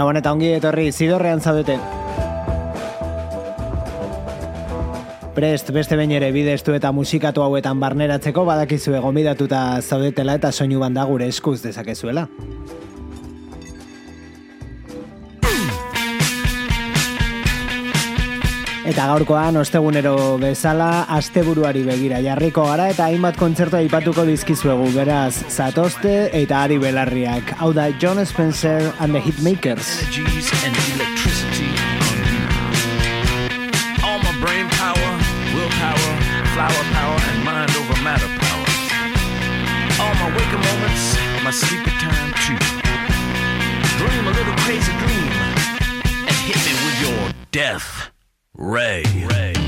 Gabon eta ongi etorri zidorrean zaudete. Prest beste behin ere bidestu eta musikatu hauetan barneratzeko badakizu egomidatuta zaudetela eta soinu banda gure eskuz dezakezuela. Eta gaurkoan ostegunero bezala asteburuari begira jarriko gara eta hainbat kontzertu aipatuko dizkizuegu beraz zatozte eta ari belarriak. Hau da John Spencer and the Hitmakers. All my brain power, willpower, flower power, and mind over matter power. All my waking moments, my sleepy time too. Dream a little crazy dream and hit me with your death ray. Ray.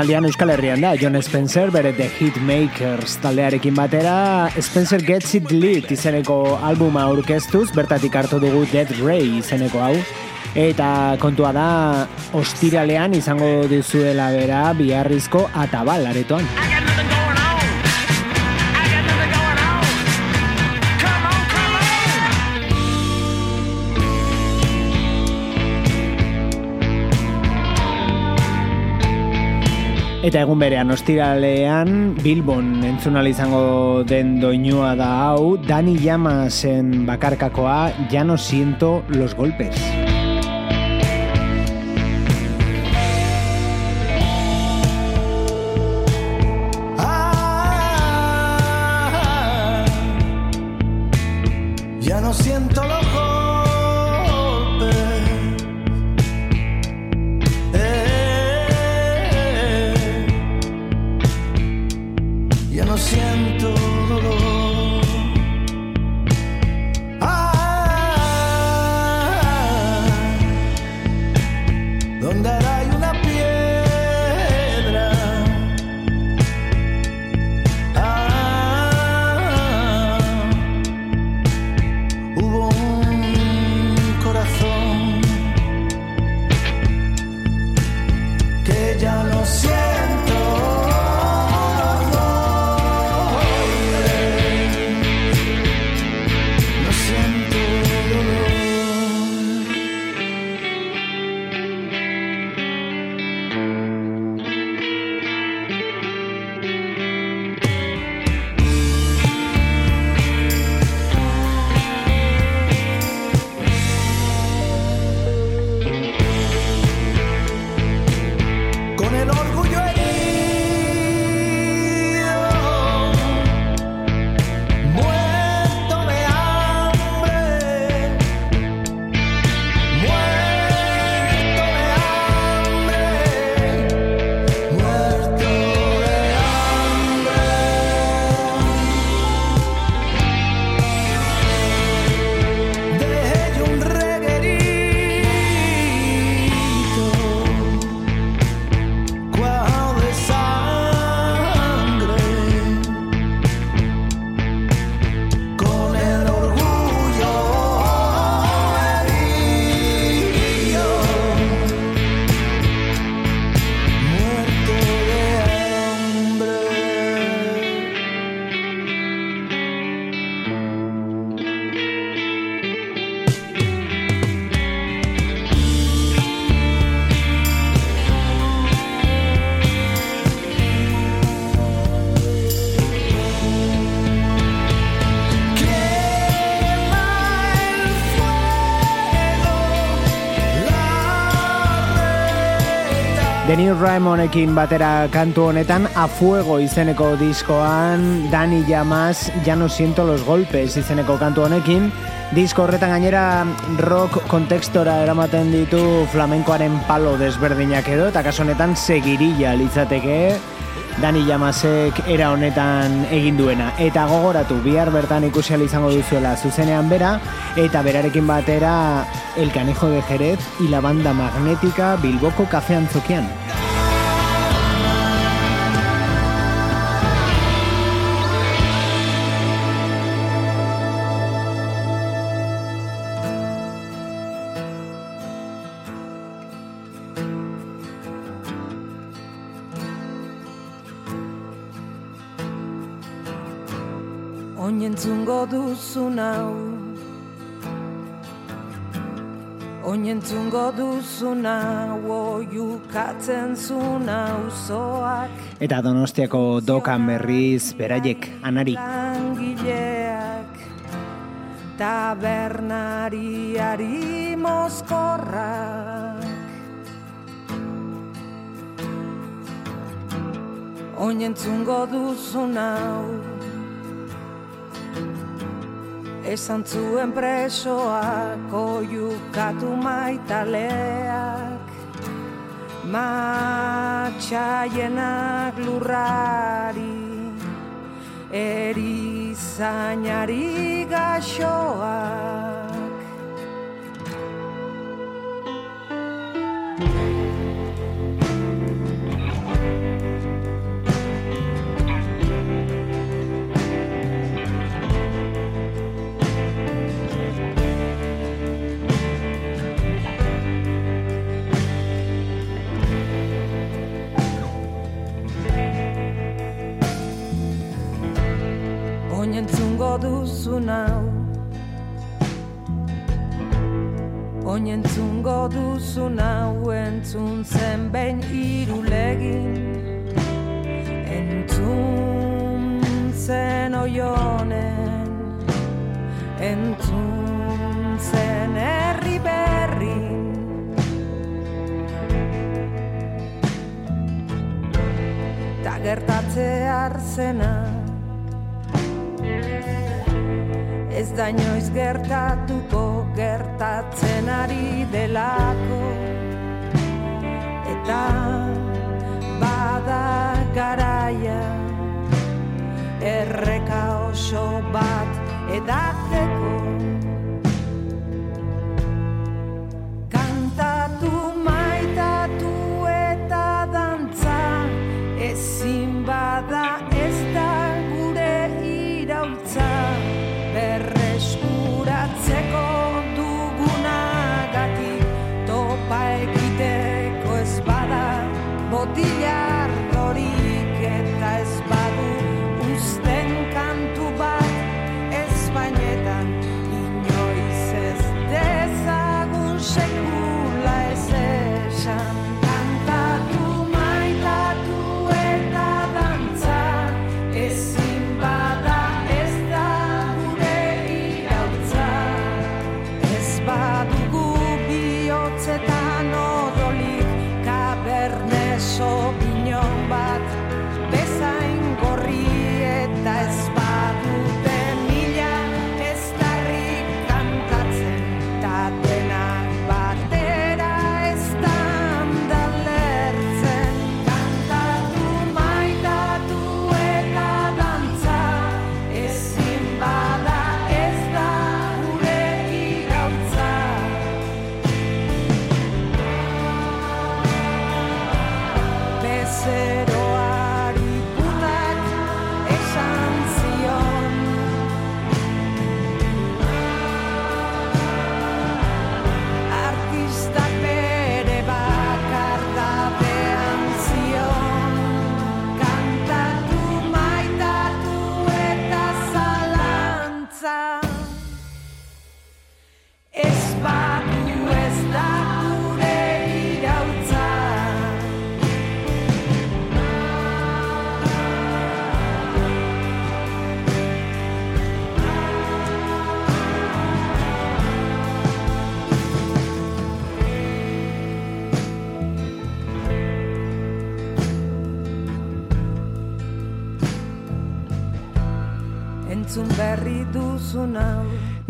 Azken aldian Euskal Herrian da, John Spencer bere The Hitmakers taldearekin batera Spencer Gets It Lit izeneko albuma aurkeztuz, bertatik hartu dugu Dead Ray izeneko hau. Eta kontua da, ostiralean izango dizuela bera biharrizko atabal Eta egun berean ostiralean Bilbon entzunal izango den doinua da hau Dani Llamasen bakarkakoa Ya no siento los golpes. Neil Raimonekin batera kantu honetan A Fuego izeneko diskoan Dani Llamas Ya no siento los golpes izeneko kantu honekin Disko horretan gainera rock kontekstora eramaten ditu flamenkoaren palo desberdinak edo eta kaso honetan segirilla litzateke Dani Llamasek era honetan egin duena eta gogoratu bihar bertan ikusi izango duzuela zuzenean bera eta berarekin batera El Canejo de Jerez y la banda magnética Bilboko Kafean Zokian. Oinentzungo duzu nau Oinentzungo duzuna Oiukatzen zuna uzoak Eta donostiako dokan berriz Beraiek, anari. Langileak Tabernariari mozkorrak. Oinentzungo duzuna Esan zuen presoak oiukatu maitaleak. Matxaienak lurrari Erizainari gaxoak duzu nau Oin entzungo duzu nau entzun zen behin irulegin Entzun zen oionen Entzun zen herri berri Ta gertatze arzena Ez da inoiz gertatuko gertatzen ari delako. Eta bada garaia Erreka oso bat edatzeko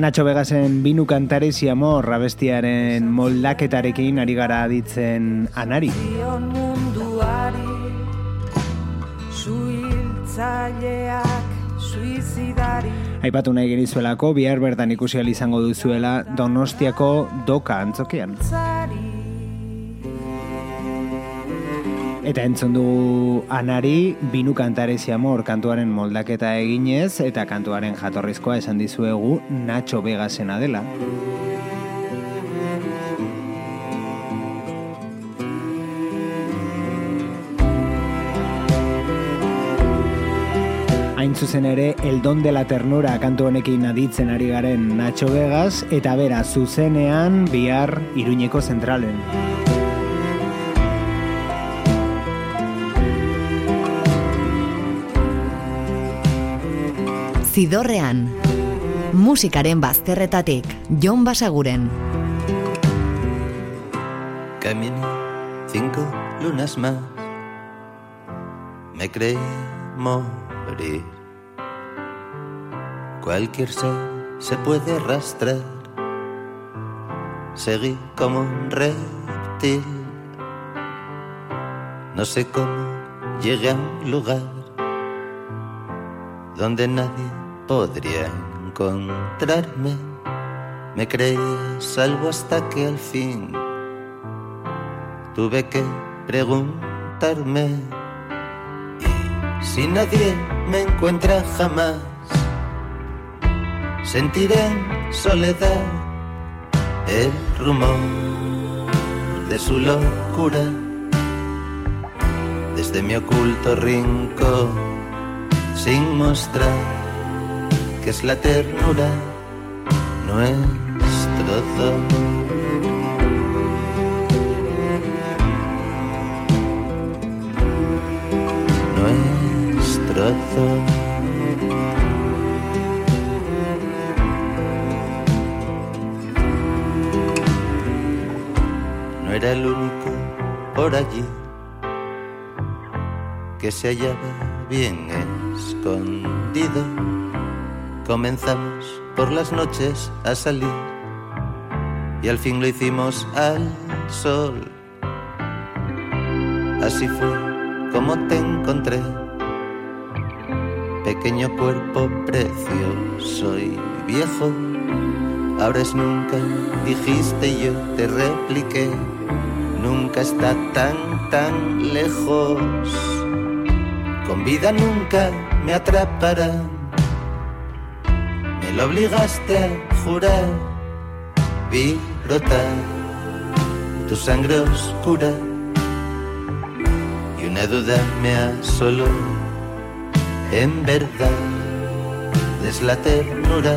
Nacho Vegasen binu kantarezi amor abestiaren moldaketarekin ari gara aditzen anari. Zion munduari suizidari Aipatu nahi genizuelako, bihar bertan ikusi izango duzuela Donostiako doka antzokian. Eta entzun dugu anari binu kantarezi amor kantuaren moldaketa eginez eta kantuaren jatorrizkoa esan dizuegu Nacho Vegasena dela. Hain zuzen ere, El don de la ternura kantu honekin aditzen ari garen Nacho Vegas, eta bera zuzenean bihar Iruñeko zentralen. Zidorrean. Musikaren bazterretatik, Jon Basaguren. Caminé cinco lunas más. Me creí morir. Cualquier ser se puede arrastrar. Seguí como un reptil. No sé cómo llegué a un lugar donde nadie podría encontrarme. Me creí salvo hasta que al fin tuve que preguntarme y si nadie me encuentra jamás sentiré en soledad el rumor de su locura desde mi oculto rincón sin mostrar es la ternura, nuestro. Nuestro. No era el único por allí que se hallaba bien escondido. Comenzamos por las noches a salir y al fin lo hicimos al sol. Así fue como te encontré, pequeño cuerpo precioso y viejo. Ahora es nunca, dijiste y yo te repliqué, nunca está tan, tan lejos. Con vida nunca me atrapará. Lo obligaste a jurar. Vi brotar tu sangre oscura. Y una duda me asoló. En verdad es la ternura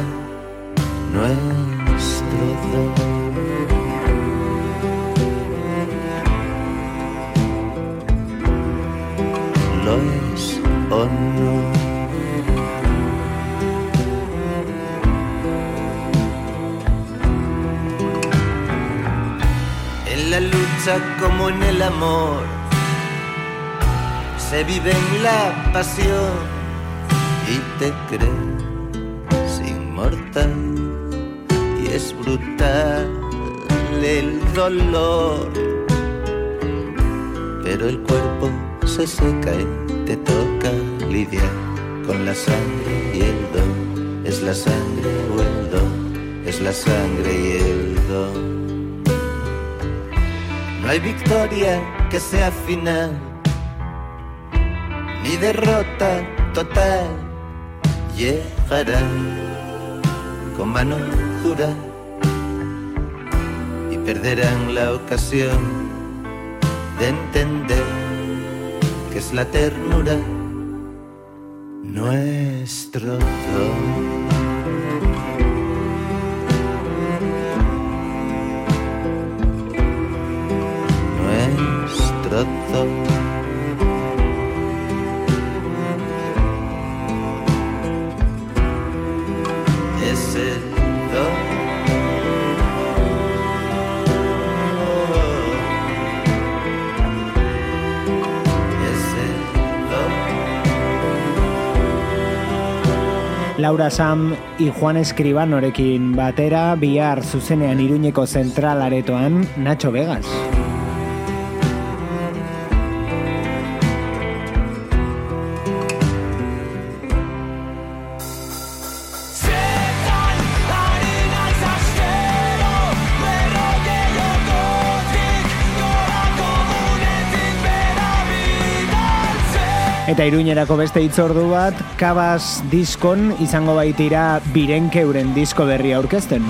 nuestro don. lo es o no. La lucha como en el amor, se vive en la pasión y te crees inmortal y es brutal el dolor, pero el cuerpo se seca y te toca lidiar con la sangre y el don. Es la sangre o el don, es la sangre y el don. No hay victoria que sea final, ni derrota total. Llegará con mano dura y perderán la ocasión de entender que es la ternura nuestro don. Es el don. Es el don. Laura Sam y Juan Escribanorekin batera bihar zuzenean Iruñeko zentral aretoan Nacho Vegas. Eta Iruñerako beste hitzordu bat, Kabas diskon izango baitira Birenkeuren disko berria aurkezten.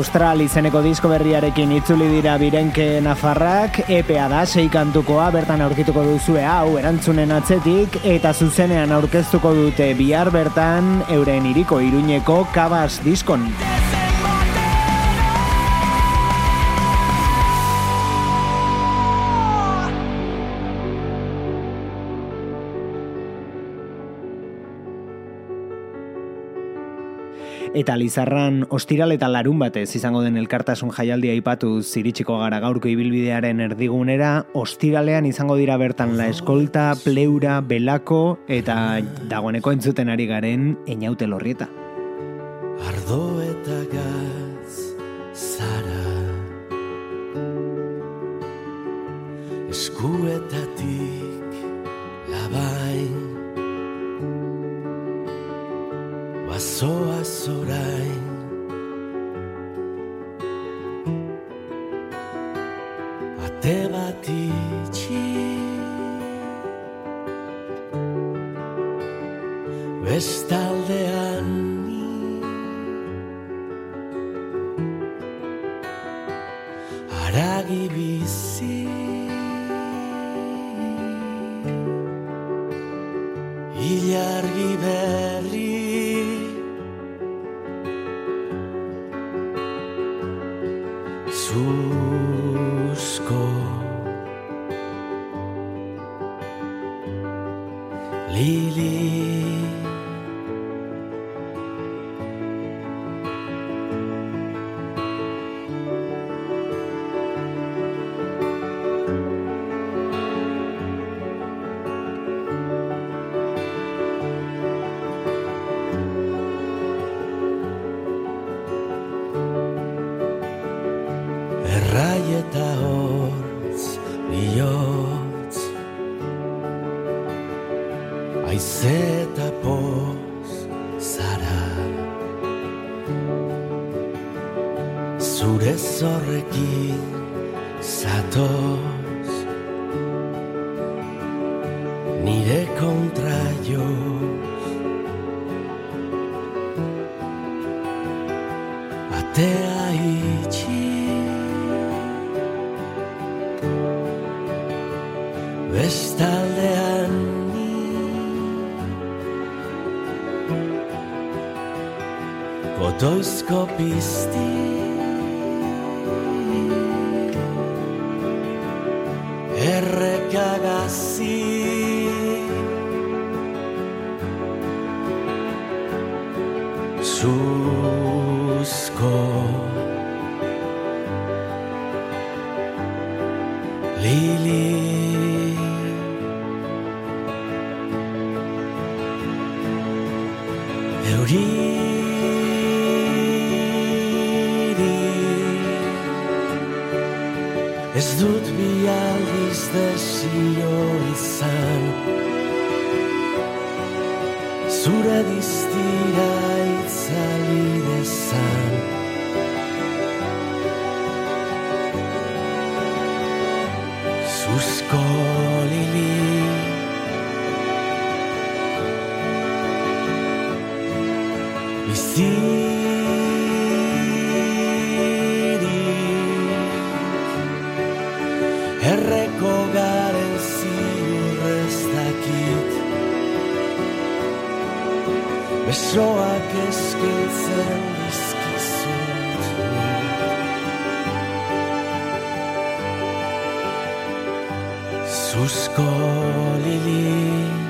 Austral izeneko disko berriarekin itzuli dira birenke nafarrak, EPA da seikantukoa bertan aurkituko duzue hau erantzunen atzetik, eta zuzenean aurkeztuko dute bihar bertan euren iriko iruñeko kabas diskon. Eta Lizarran ostiral eta larun batez izango den elkartasun jaialdia aipatu ziritsiko gara gaurko ibilbidearen erdigunera, ostiralean izango dira bertan la eskolta, pleura, belako eta dagoeneko entzuten ari garen einaute lorrieta. Ardo eta gaz zara Eskuetatik Bazoa zorain Ate bat itxi. Bestaldean ni. Aragi bizi ni de contrarios. Atea itxi Bestaldean ni Kotoizko pizti sus kolili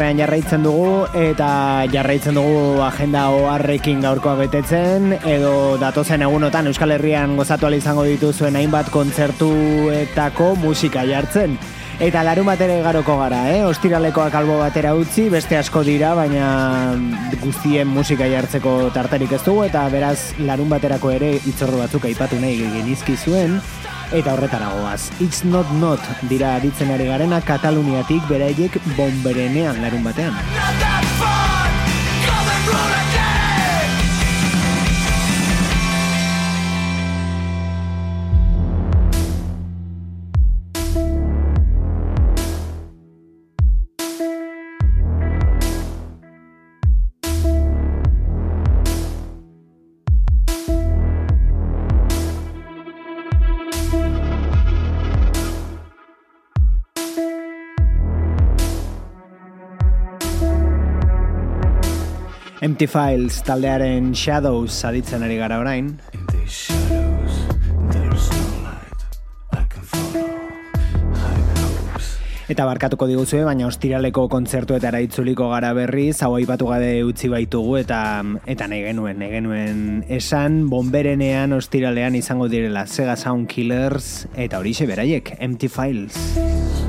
Zidorrean jarraitzen dugu eta jarraitzen dugu agenda oharrekin gaurkoa betetzen edo datozen egunotan Euskal Herrian gozatu izango dituzuen hainbat kontzertuetako musika jartzen. Eta larun batera garoko gara, eh? Ostiralekoak albo batera utzi, beste asko dira, baina guztien musika jartzeko tartarik ez dugu, eta beraz larun baterako ere itzorro batzuk aipatu nahi genizki zuen, eta horretaragoaz. It's not not dira aditzen ari garena Kataluniatik beraiek bomberenean larun batean. Empty Files taldearen Shadows aditzen ari gara orain. Eta barkatuko diguzue, baina ostiraleko kontzertuetara itzuliko gara berriz, hau aipatu gade utzi baitugu eta eta nahi genuen, nahi genuen esan bomberenean ostiralean izango direla Sega Sound Killers eta horixe beraiek, Empty Files.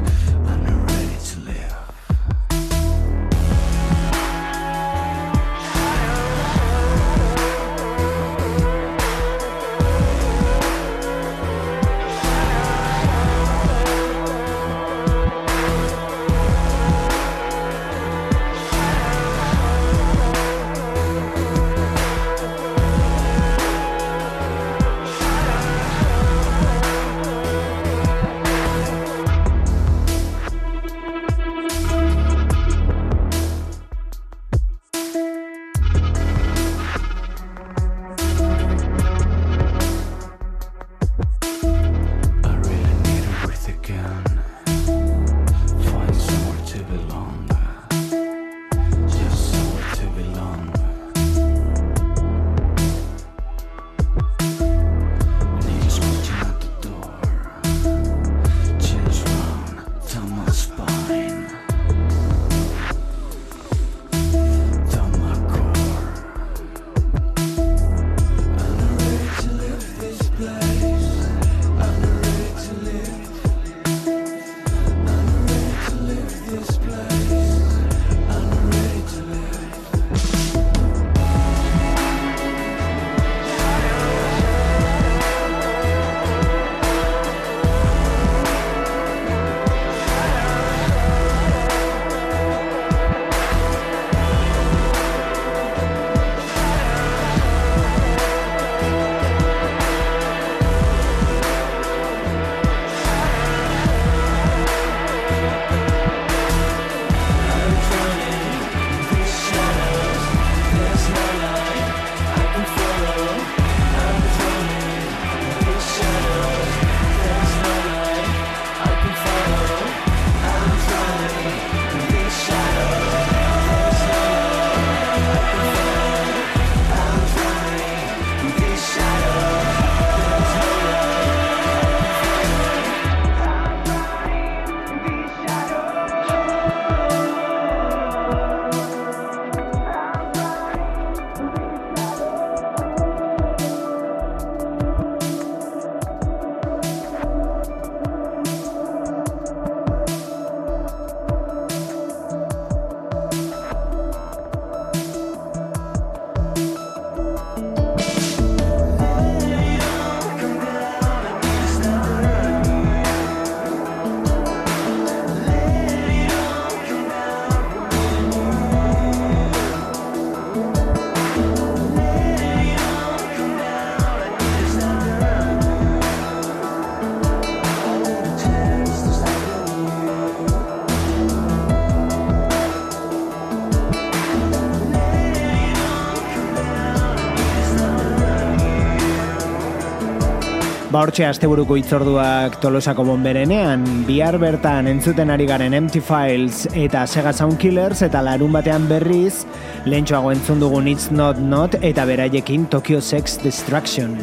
Hortxe asteburuko itzorduak tolosako bomberenean, bihar bertan entzuten ari garen Empty Files eta Sega Sound Killers eta larun batean berriz, lehentxoago entzun dugun It's Not Not eta beraiekin Tokyo Sex Destruction.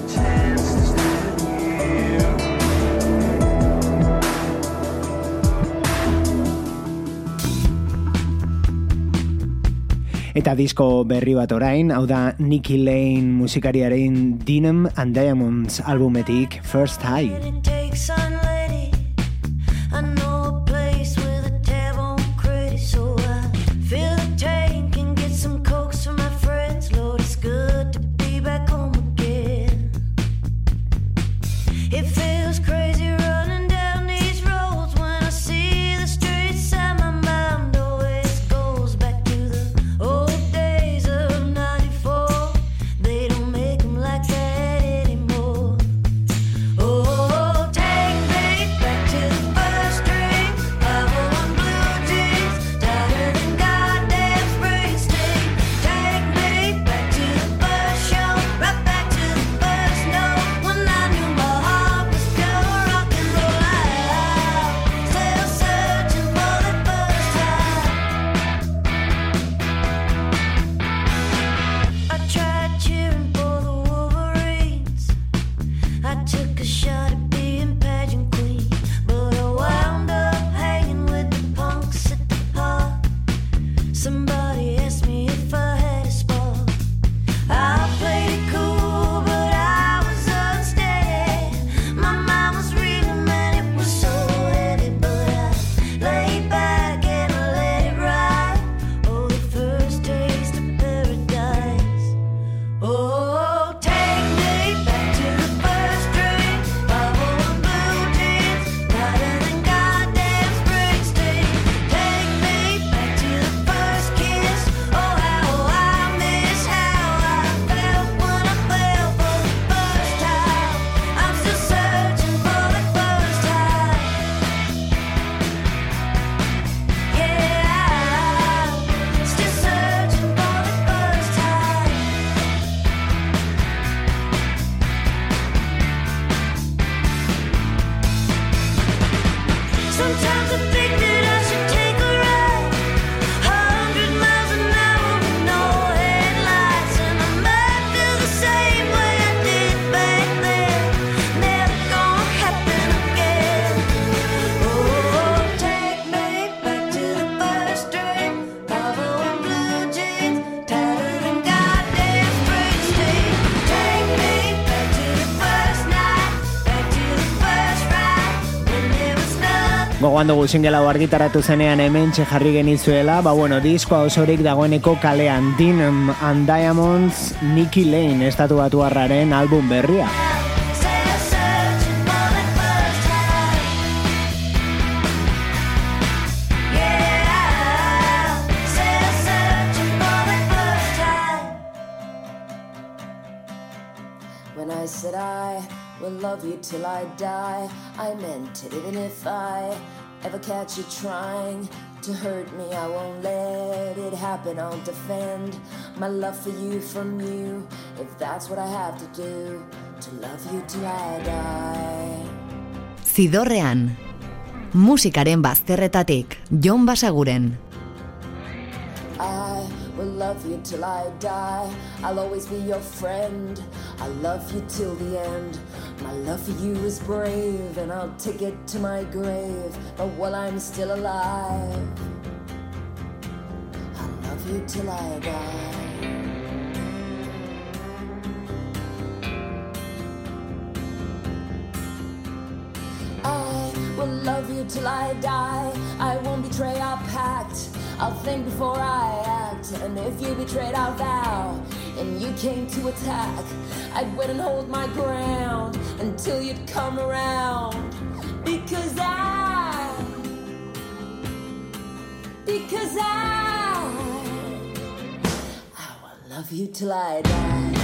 Eta disko berri bat orain, hau da Nicky Lane musikariaren Dinem and Diamonds albumetik First High. Gogoan dugu singela argitaratu zenean hemen jarri genizuela, ba bueno, diskoa osorik dagoeneko kalean Dinem and Diamonds Nicky Lane estatu batu album berria. Love you till I die, I meant it. Even if I ever catch you trying to hurt me, I won't let it happen. I'll defend my love for you from you. If that's what I have to do, to love you till I die. Zidorrean. Musikaren bazterretatik, Jon Basaguren. I will love you till I die. I'll always be your friend. I love you till the end. My love for you is brave, and I'll take it to my grave. But while I'm still alive, I'll love you till I die. I will love you till I die. I won't betray our pact. I'll think before I act. And if you betrayed our vow and you came to attack, I'd wait and hold my ground until you'd come around. Because I, because I, I will love you till I die.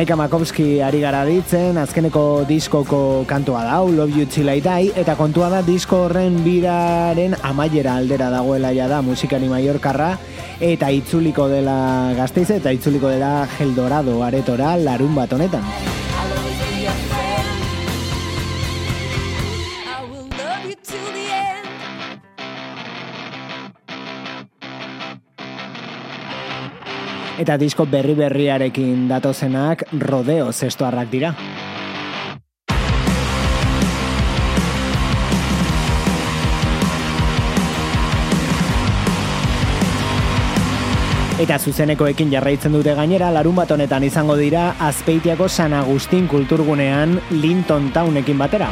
Maika Makovski ari gara ditzen, azkeneko diskoko kantua da, Love You Till eta kontua da disko horren biraren amaiera aldera dagoela ja da musikari maiorkarra, eta itzuliko dela gazteiz eta itzuliko dela Geldorado aretora larun bat honetan. Eta disko berri berriarekin datozenak rodeo zestoarrak dira. Eta zuzenekoekin jarraitzen dute gainera, larun bat honetan izango dira Azpeitiako San Agustin kulturgunean Linton Townekin batera.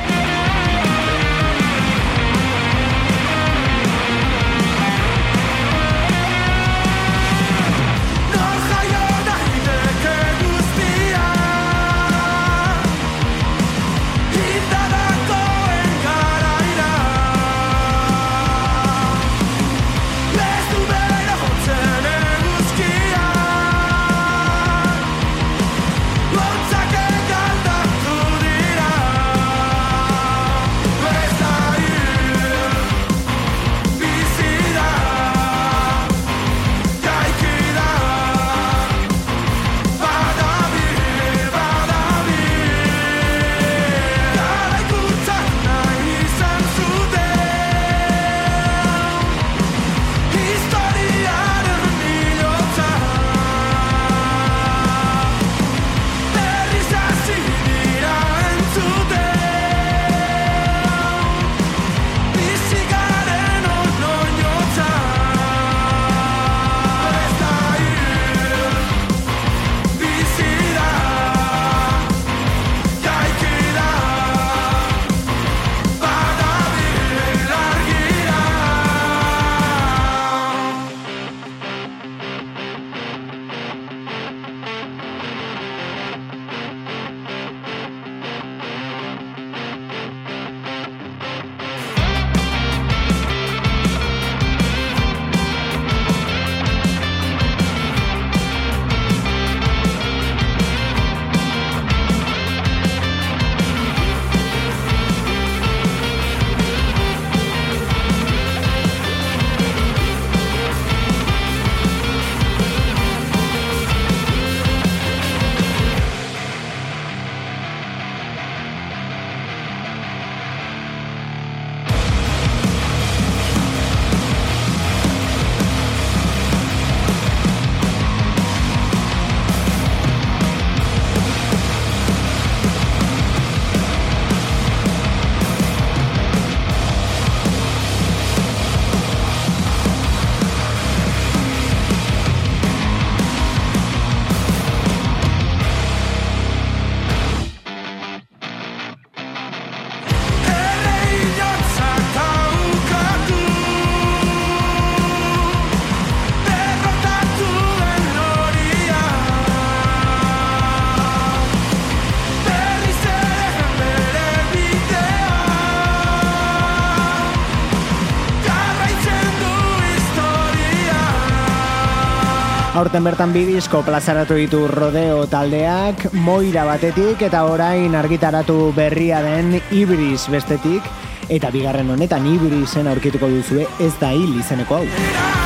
Aurten bertan bi disko plazaratu ditu rodeo taldeak, moira batetik eta orain argitaratu berria den Ibris bestetik, eta bigarren honetan Ibrisen aurkituko duzue ez da hil izeneko hau.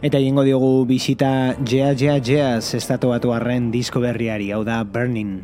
Eta egingo diogu bisita Jea Jea Jazz estatu batu arren disko berriari, hau da Burning.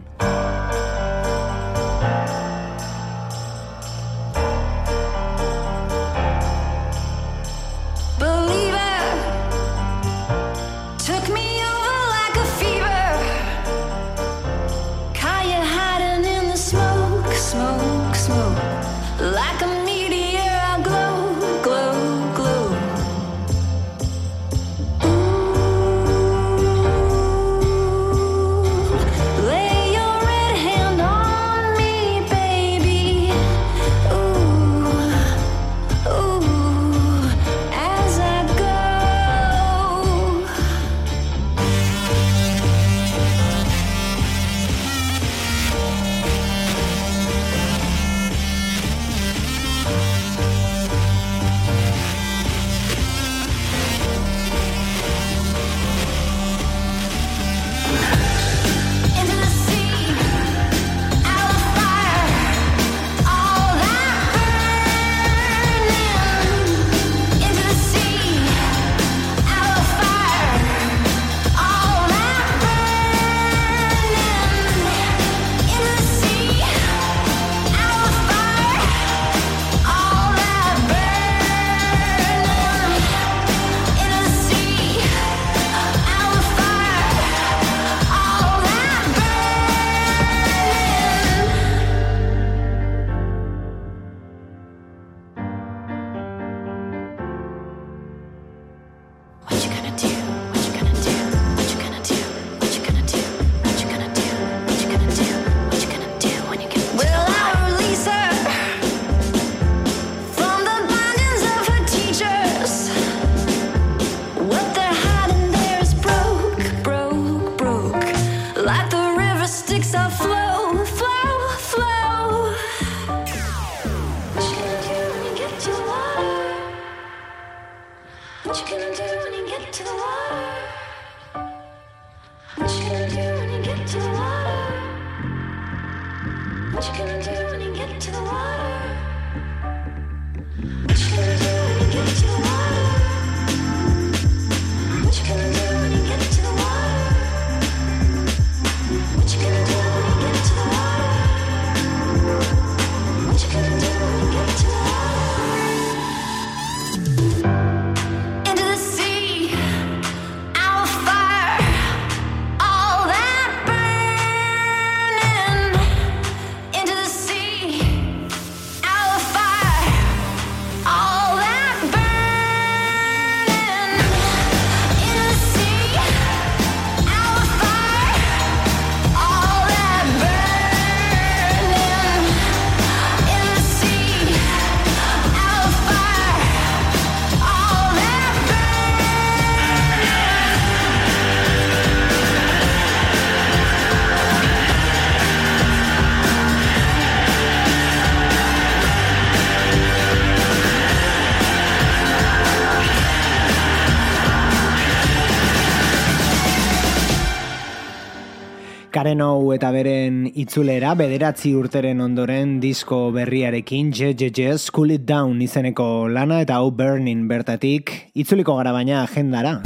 Karen Hou eta beren itzulera bederatzi urteren ondoren disko berriarekin Je School It Down izeneko lana eta hau Burning bertatik itzuliko gara baina agendara.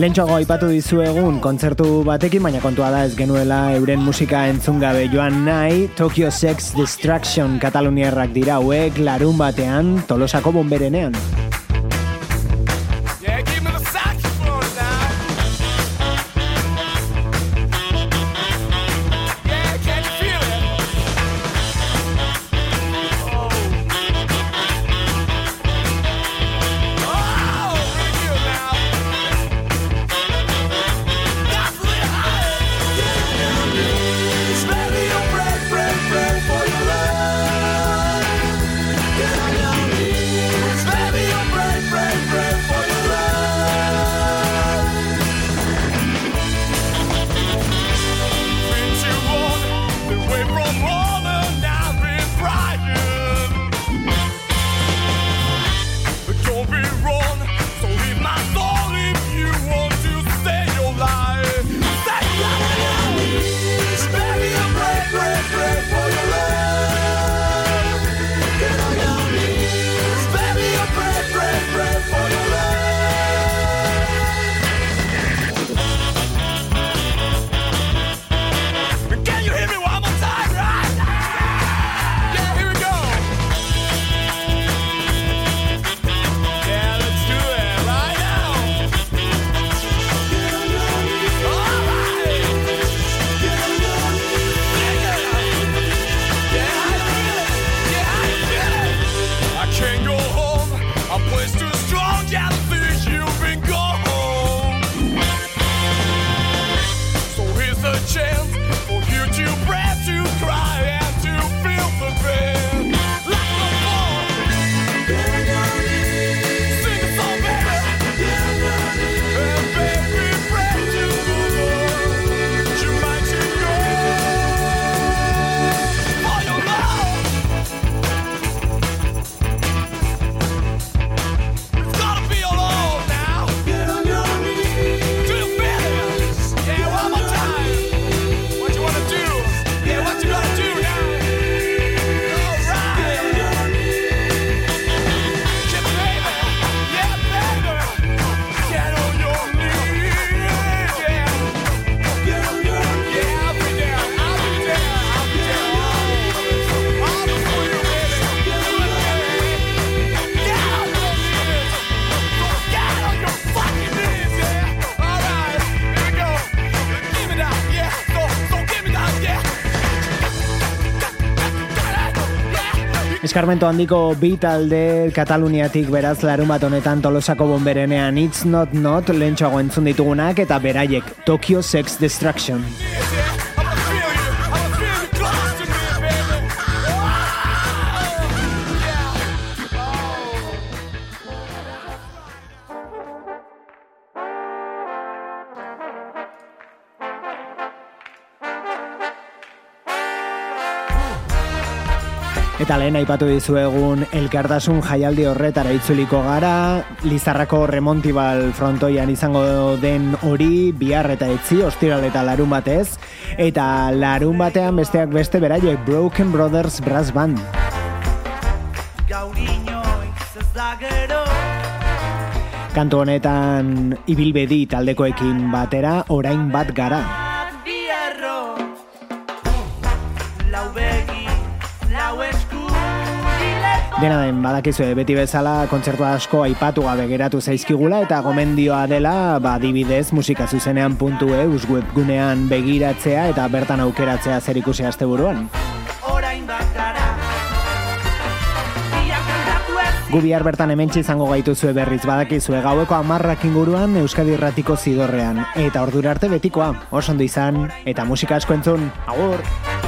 Lentxoago aipatu dizuegun kontzertu batekin, baina kontua da ez genuela euren musika entzun gabe joan nahi, Tokyo Sex Distraction kataluniarrak dira hauek larun batean tolosako bomberenean. Eskarmento handiko bi talde Kataluniatik beraz larun bat honetan tolosako bomberenean It's Not Not lentsuago entzun ditugunak eta beraiek Tokyo Sex Destruction. Eta lehen aipatu dizuegun elkartasun jaialdi horretara itzuliko gara, Lizarrako remontibal frontoian izango den hori bihar eta etzi, ostiral eta larun batez, eta larun batean besteak beste beraiek Broken Brothers Brass Band. Kantu honetan ibilbedi taldekoekin batera orain bat gara. Dena den badakizue beti bezala kontzertu asko aipatu gabe geratu zaizkigula eta gomendioa dela ba adibidez musika zuzenean puntu eus webgunean begiratzea eta bertan aukeratzea zer ikusi asteburuan. orain bat gara Biak kantatu ez Gu bihar bertan hementsi izango gaituzue berriz badakizue gaueko amarrak inguruan Euskadi Irratiko zidorrean. Eta ordura arte betikoa, oso ondo izan, eta musika asko entzun, agur!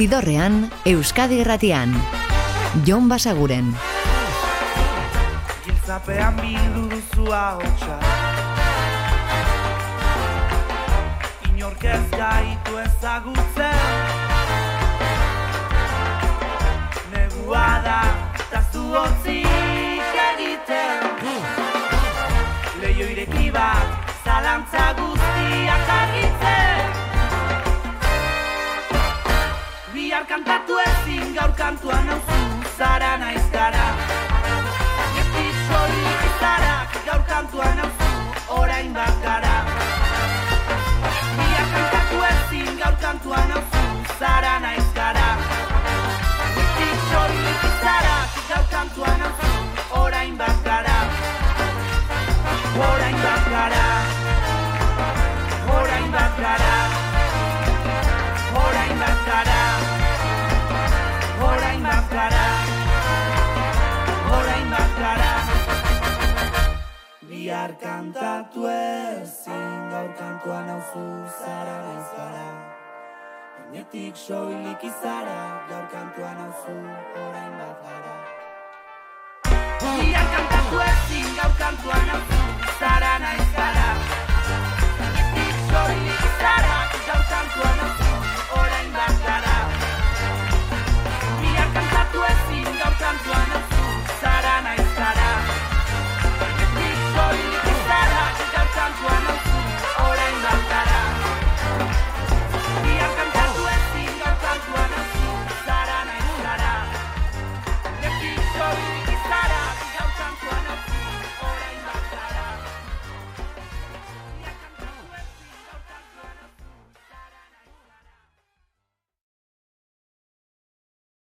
Zidorrean, Euskadi Irratian. Jon Basaguren. Giltzapean bildu duzu ahotsa Inork ez gaitu ezagutzen Negua da, Bihar kantatu ezin gaur kantuan nauzu zara naiz gara. Gainetik soilik izarak gaur kantuan nauzu orain bat gara. Bihar kantatu ezin gaur kantuan nauzu zara naiz gara. Gainetik soilik izarak gaur kantuan nauzu orain bat Orain bat bihar kantatu ezin gaur kantuan hau zuzara bezara Hainetik soilik izara gaur kantuan hau orain bat gara. Bihar kantatu ezin gaur kantuan hau zuzara naiz gara. Hainetik soilik izara gaur kantuan hau orain bat gara. Bihar kantatu ezin gaur kantuan hau